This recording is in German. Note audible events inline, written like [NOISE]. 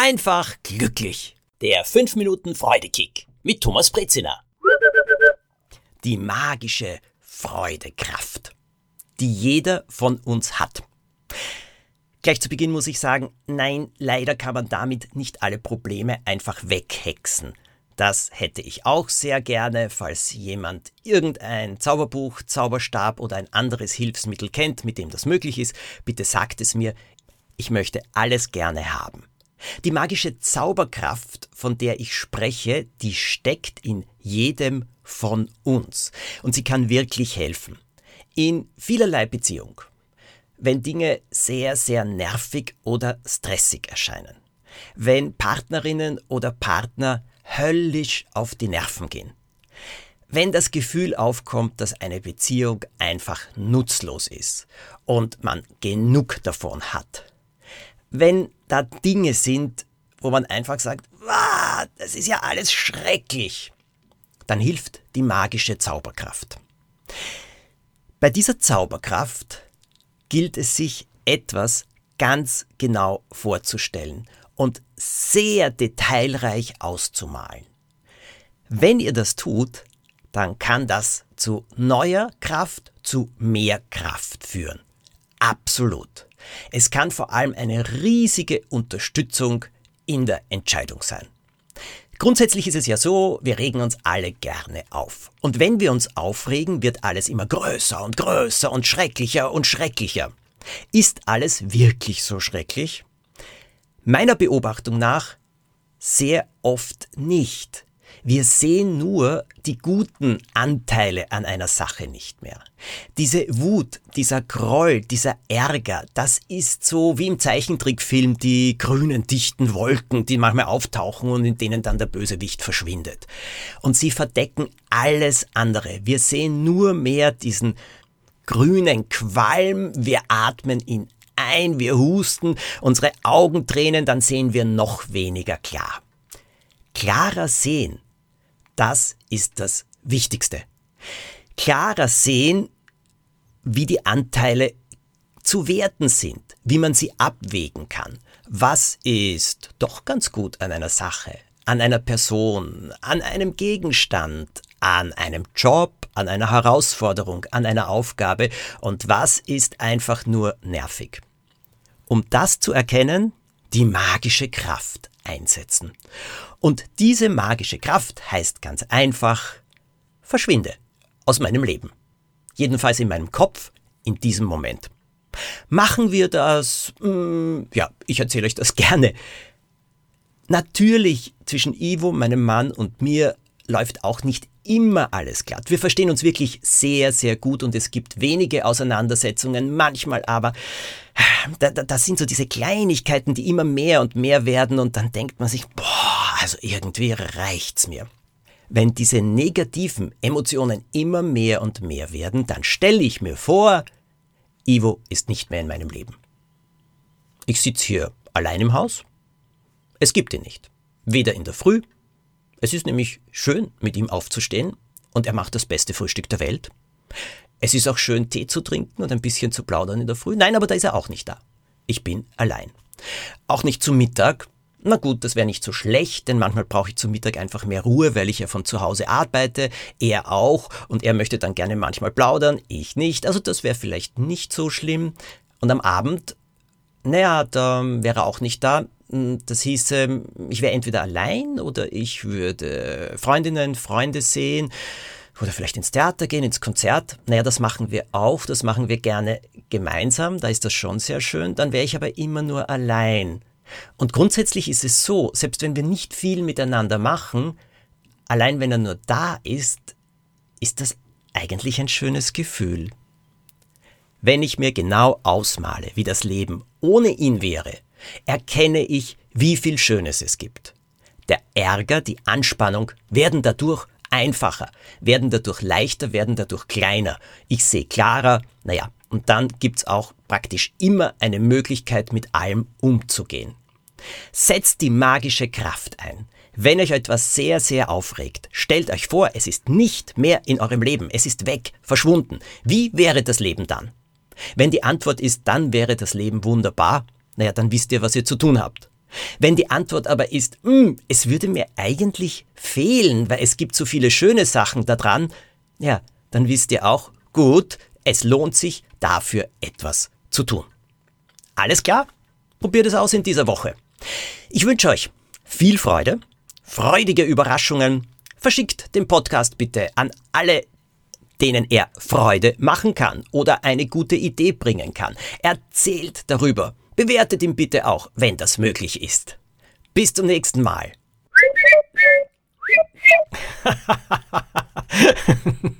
einfach glücklich. Der 5 Minuten Freudekick mit Thomas Brezina. Die magische Freudekraft, die jeder von uns hat. Gleich zu Beginn muss ich sagen, nein, leider kann man damit nicht alle Probleme einfach weghexen. Das hätte ich auch sehr gerne, falls jemand irgendein Zauberbuch, Zauberstab oder ein anderes Hilfsmittel kennt, mit dem das möglich ist, bitte sagt es mir. Ich möchte alles gerne haben. Die magische Zauberkraft, von der ich spreche, die steckt in jedem von uns. Und sie kann wirklich helfen. In vielerlei Beziehung. Wenn Dinge sehr, sehr nervig oder stressig erscheinen. Wenn Partnerinnen oder Partner höllisch auf die Nerven gehen. Wenn das Gefühl aufkommt, dass eine Beziehung einfach nutzlos ist und man genug davon hat. Wenn da Dinge sind, wo man einfach sagt, das ist ja alles schrecklich, dann hilft die magische Zauberkraft. Bei dieser Zauberkraft gilt es sich etwas ganz genau vorzustellen und sehr detailreich auszumalen. Wenn ihr das tut, dann kann das zu neuer Kraft, zu mehr Kraft führen. Absolut. Es kann vor allem eine riesige Unterstützung in der Entscheidung sein. Grundsätzlich ist es ja so, wir regen uns alle gerne auf. Und wenn wir uns aufregen, wird alles immer größer und größer und schrecklicher und schrecklicher. Ist alles wirklich so schrecklich? Meiner Beobachtung nach sehr oft nicht. Wir sehen nur die guten Anteile an einer Sache nicht mehr. Diese Wut, dieser Groll, dieser Ärger, das ist so wie im Zeichentrickfilm die grünen dichten Wolken, die manchmal auftauchen und in denen dann der Bösewicht verschwindet. Und sie verdecken alles andere. Wir sehen nur mehr diesen grünen Qualm, wir atmen ihn ein, wir husten, unsere Augen tränen, dann sehen wir noch weniger klar. Klarer sehen, das ist das Wichtigste. Klarer sehen, wie die Anteile zu werten sind, wie man sie abwägen kann. Was ist doch ganz gut an einer Sache, an einer Person, an einem Gegenstand, an einem Job, an einer Herausforderung, an einer Aufgabe und was ist einfach nur nervig. Um das zu erkennen, die magische Kraft einsetzen. Und diese magische Kraft heißt ganz einfach, verschwinde aus meinem Leben. Jedenfalls in meinem Kopf in diesem Moment. Machen wir das? Hm, ja, ich erzähle euch das [LAUGHS] gerne. Natürlich zwischen Ivo, meinem Mann und mir läuft auch nicht immer alles glatt. Wir verstehen uns wirklich sehr, sehr gut und es gibt wenige Auseinandersetzungen, manchmal aber, da, da, das sind so diese Kleinigkeiten, die immer mehr und mehr werden und dann denkt man sich, boah, also irgendwie reicht's mir. Wenn diese negativen Emotionen immer mehr und mehr werden, dann stelle ich mir vor, Ivo ist nicht mehr in meinem Leben. Ich sitze hier allein im Haus. Es gibt ihn nicht. Weder in der Früh es ist nämlich schön, mit ihm aufzustehen und er macht das beste Frühstück der Welt. Es ist auch schön, Tee zu trinken und ein bisschen zu plaudern in der Früh. Nein, aber da ist er auch nicht da. Ich bin allein. Auch nicht zum Mittag. Na gut, das wäre nicht so schlecht, denn manchmal brauche ich zum Mittag einfach mehr Ruhe, weil ich ja von zu Hause arbeite. Er auch und er möchte dann gerne manchmal plaudern, ich nicht. Also das wäre vielleicht nicht so schlimm. Und am Abend, naja, da wäre er auch nicht da. Hm, das hieße, ich wäre entweder allein oder ich würde Freundinnen, Freunde sehen oder vielleicht ins Theater gehen, ins Konzert. Naja, das machen wir auch, das machen wir gerne gemeinsam, da ist das schon sehr schön. Dann wäre ich aber immer nur allein. Und grundsätzlich ist es so, selbst wenn wir nicht viel miteinander machen, allein wenn er nur da ist, ist das eigentlich ein schönes Gefühl. Wenn ich mir genau ausmale, wie das Leben ohne ihn wäre, erkenne ich, wie viel Schönes es gibt. Der Ärger, die Anspannung werden dadurch einfacher, werden dadurch leichter, werden dadurch kleiner. Ich sehe klarer, naja, und dann gibt's auch praktisch immer eine Möglichkeit, mit allem umzugehen. Setzt die magische Kraft ein. Wenn euch etwas sehr, sehr aufregt, stellt euch vor, es ist nicht mehr in eurem Leben, es ist weg, verschwunden. Wie wäre das Leben dann? Wenn die Antwort ist, dann wäre das Leben wunderbar, naja, dann wisst ihr, was ihr zu tun habt. Wenn die Antwort aber ist, hm, es würde mir eigentlich fehlen, weil es gibt so viele schöne Sachen daran, ja, dann wisst ihr auch, gut, es lohnt sich dafür etwas zu tun. Alles klar? Probiert es aus in dieser Woche. Ich wünsche euch viel Freude, freudige Überraschungen. Verschickt den Podcast bitte an alle, denen er Freude machen kann oder eine gute Idee bringen kann. Erzählt darüber. Bewertet ihn bitte auch, wenn das möglich ist. Bis zum nächsten Mal. [LAUGHS]